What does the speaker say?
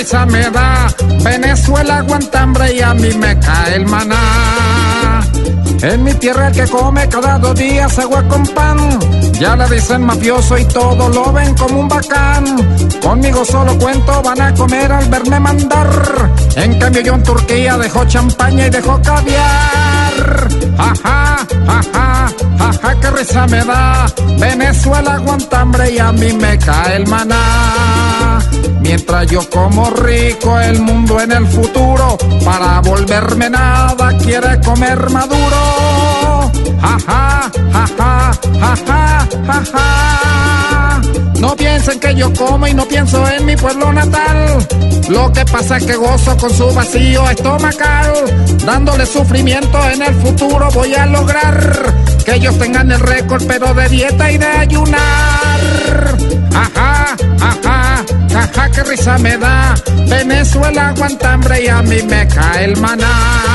risa me da. Venezuela aguanta hambre y a mí me cae el maná. En mi tierra que come cada dos días agua con pan. Ya le dicen mafioso y todo lo ven como un bacán. Conmigo solo cuento, van a comer al verme mandar. En cambio yo en Turquía dejo champaña y dejo caviar. Ajá, ajá, ajá, qué risa me da. Venezuela aguanta hambre y a mí me cae el maná. Mientras yo como rico, el mundo en el futuro, para volverme nada, quiere comer maduro. Ajá, ajá, ajá, ajá. No piensen que yo como y no pienso en mi pueblo natal. Lo que pasa es que gozo con su vacío estomacal. Dándole sufrimiento en el futuro voy a lograr que ellos tengan el récord, pero de dieta y de ayunar. Risa me da. Venezuela aguanta hambre y a mí me cae el maná.